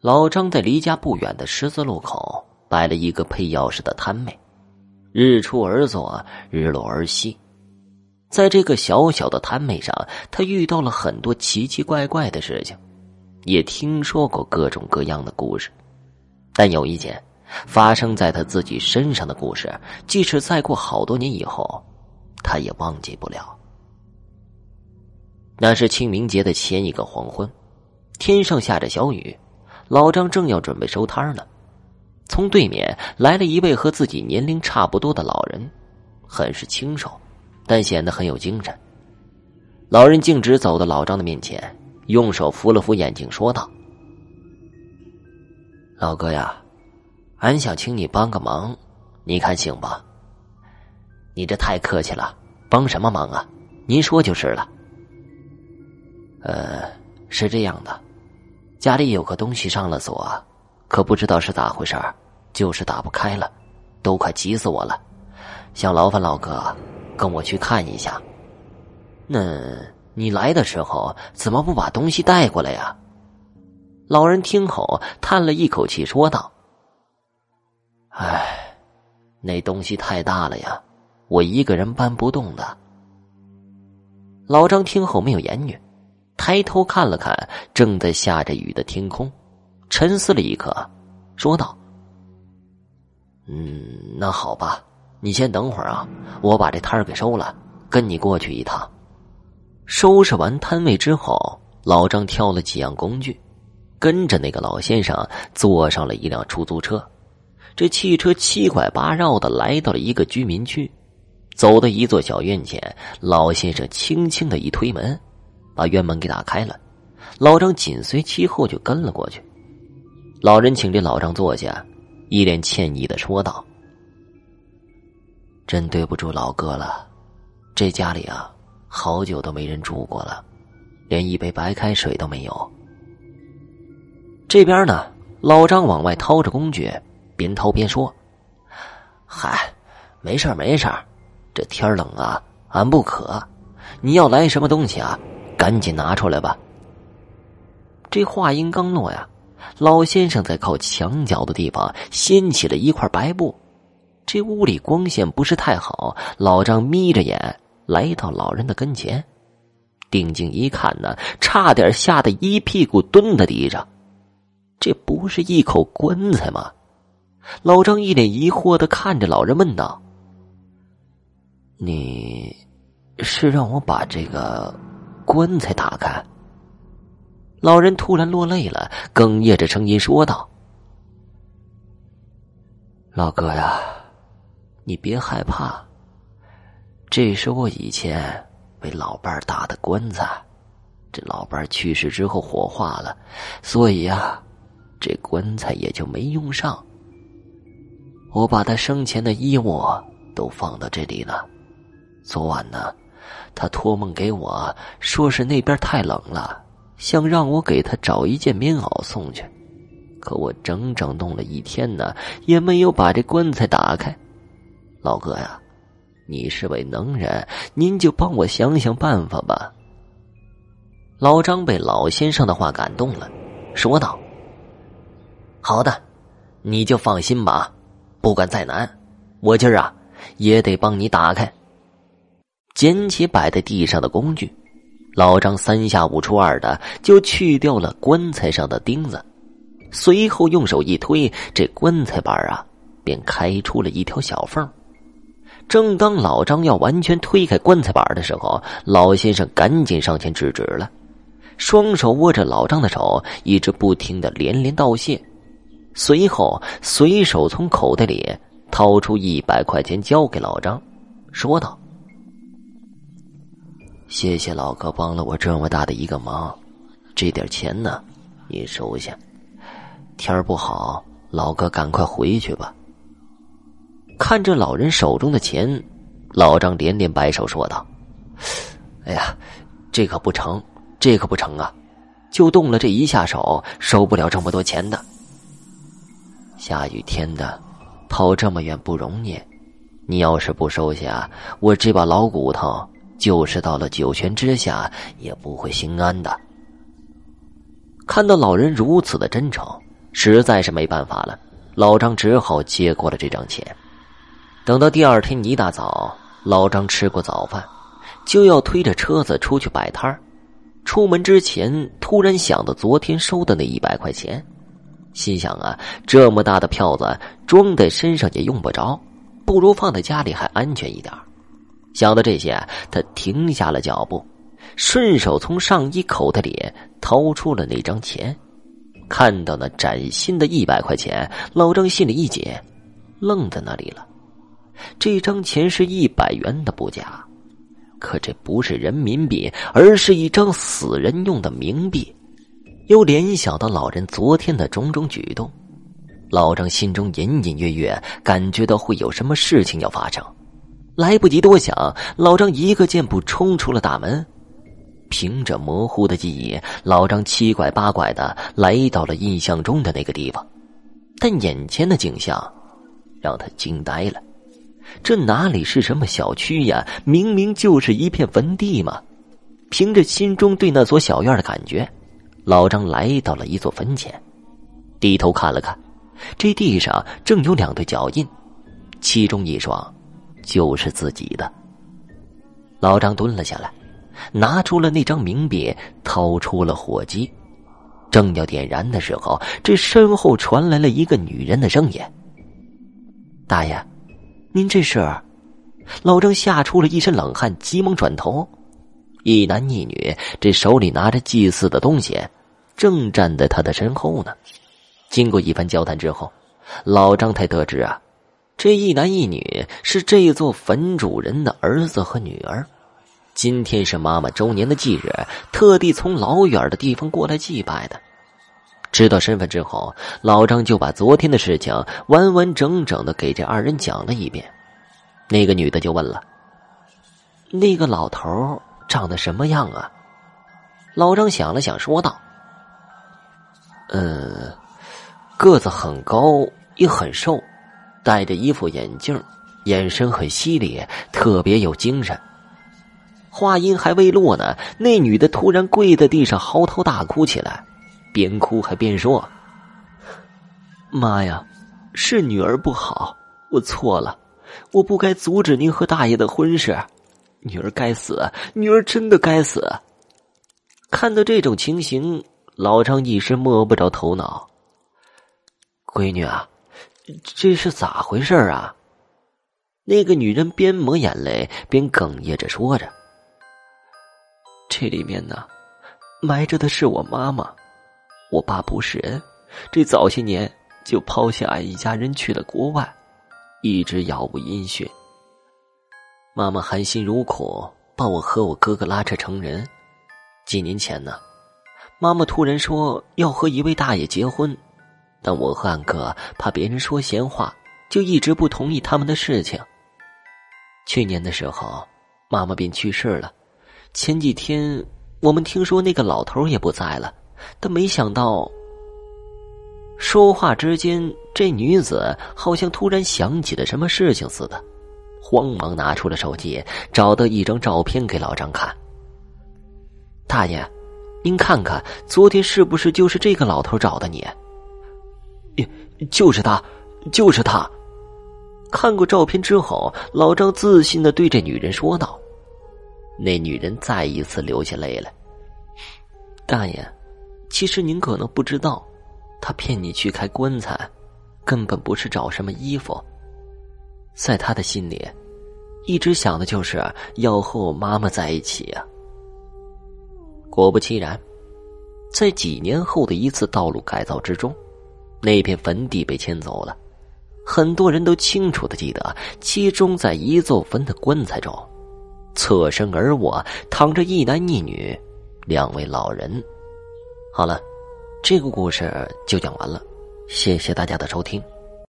老张在离家不远的十字路口摆了一个配钥匙的摊位，日出而作，日落而息。在这个小小的摊位上，他遇到了很多奇奇怪怪的事情，也听说过各种各样的故事。但有一件发生在他自己身上的故事，即使再过好多年以后，他也忘记不了。那是清明节的前一个黄昏，天上下着小雨。老张正要准备收摊呢，从对面来了一位和自己年龄差不多的老人，很是清瘦，但显得很有精神。老人径直走到老张的面前，用手扶了扶眼睛，说道：“老哥呀，俺想请你帮个忙，你看行吧？你这太客气了，帮什么忙啊？您说就是了。呃，是这样的。”家里有个东西上了锁，可不知道是咋回事就是打不开了，都快急死我了。想劳烦老哥跟我去看一下。那你来的时候怎么不把东西带过来呀？老人听后叹了一口气，说道：“唉，那东西太大了呀，我一个人搬不动的。”老张听后没有言语。抬头看了看正在下着雨的天空，沉思了一刻，说道：“嗯，那好吧，你先等会儿啊，我把这摊儿给收了，跟你过去一趟。”收拾完摊位之后，老张挑了几样工具，跟着那个老先生坐上了一辆出租车。这汽车七拐八绕的来到了一个居民区，走到一座小院前，老先生轻轻的一推门。把院门给打开了，老张紧随其后就跟了过去。老人请这老张坐下，一脸歉意的说道：“真对不住老哥了，这家里啊，好久都没人住过了，连一杯白开水都没有。”这边呢，老张往外掏着工具，边掏边说：“嗨，没事没事这天冷啊，俺不渴。你要来什么东西啊？”赶紧拿出来吧！这话音刚落呀，老先生在靠墙角的地方掀起了一块白布。这屋里光线不是太好，老张眯着眼来到老人的跟前，定睛一看呢，差点吓得一屁股蹲在地上。这不是一口棺材吗？老张一脸疑惑的看着老人问道：“你是让我把这个？”棺材打开，老人突然落泪了，哽咽着声音说道：“老哥呀，你别害怕，这是我以前为老伴儿打的棺材。这老伴儿去世之后火化了，所以呀，这棺材也就没用上。我把他生前的衣物都放到这里了。昨晚呢。”他托梦给我，说是那边太冷了，想让我给他找一件棉袄送去。可我整整弄了一天呢，也没有把这棺材打开。老哥呀，你是位能人，您就帮我想想办法吧。老张被老先生的话感动了，说道：“好的，你就放心吧，不管再难，我今儿啊也得帮你打开。”捡起摆在地上的工具，老张三下五除二的就去掉了棺材上的钉子，随后用手一推，这棺材板啊便开出了一条小缝。正当老张要完全推开棺材板的时候，老先生赶紧上前制止了，双手握着老张的手，一直不停的连连道谢，随后随手从口袋里掏出一百块钱交给老张，说道。谢谢老哥帮了我这么大的一个忙，这点钱呢，你收下。天儿不好，老哥赶快回去吧。看着老人手中的钱，老张连连摆手说道：“哎呀，这可不成，这可不成啊！就动了这一下手，收不了这么多钱的。下雨天的，跑这么远不容易，你要是不收下，我这把老骨头。”就是到了九泉之下，也不会心安的。看到老人如此的真诚，实在是没办法了，老张只好接过了这张钱。等到第二天一大早，老张吃过早饭，就要推着车子出去摆摊出门之前，突然想到昨天收的那一百块钱，心想啊，这么大的票子装在身上也用不着，不如放在家里还安全一点。想到这些，他停下了脚步，顺手从上衣口袋里掏出了那张钱。看到那崭新的一百块钱，老张心里一紧，愣在那里了。这张钱是一百元的不假，可这不是人民币，而是一张死人用的冥币。又联想到老人昨天的种种举动，老张心中隐隐约约感觉到会有什么事情要发生。来不及多想，老张一个箭步冲出了大门。凭着模糊的记忆，老张七拐八拐的来到了印象中的那个地方，但眼前的景象让他惊呆了。这哪里是什么小区呀？明明就是一片坟地嘛！凭着心中对那所小院的感觉，老张来到了一座坟前，低头看了看，这地上正有两对脚印，其中一双。就是自己的。老张蹲了下来，拿出了那张冥币，掏出了火机，正要点燃的时候，这身后传来了一个女人的声音：“大爷，您这是？”老张吓出了一身冷汗，急忙转头，一男一女，这手里拿着祭祀的东西，正站在他的身后呢。经过一番交谈之后，老张才得知啊。这一男一女是这座坟主人的儿子和女儿，今天是妈妈周年的忌日，特地从老远的地方过来祭拜的。知道身份之后，老张就把昨天的事情完完整整的给这二人讲了一遍。那个女的就问了：“那个老头长得什么样啊？”老张想了想，说道：“嗯，个子很高，也很瘦。”戴着一副眼镜，眼神很犀利，特别有精神。话音还未落呢，那女的突然跪在地上嚎啕大哭起来，边哭还边说：“妈呀，是女儿不好，我错了，我不该阻止您和大爷的婚事，女儿该死，女儿真的该死。”看到这种情形，老张一时摸不着头脑。闺女啊。这是咋回事啊？那个女人边抹眼泪边哽咽着说着：“这里面呢，埋着的是我妈妈。我爸不是人，这早些年就抛下俺一家人去了国外，一直杳无音讯。妈妈含辛茹苦把我和我哥哥拉扯成人。几年前呢，妈妈突然说要和一位大爷结婚。”但我和俺哥怕别人说闲话，就一直不同意他们的事情。去年的时候，妈妈便去世了。前几天我们听说那个老头也不在了，但没想到。说话之间，这女子好像突然想起了什么事情似的，慌忙拿出了手机，找到一张照片给老张看。大爷，您看看，昨天是不是就是这个老头找的你？就是他，就是他。看过照片之后，老张自信的对这女人说道：“那女人再一次流下泪来。大爷，其实您可能不知道，他骗你去开棺材，根本不是找什么衣服。在他的心里，一直想的就是要和我妈妈在一起啊。果不其然，在几年后的一次道路改造之中。”那片坟地被迁走了，很多人都清楚的记得，其中在一座坟的棺材中，侧身而卧躺着一男一女两位老人。好了，这个故事就讲完了，谢谢大家的收听。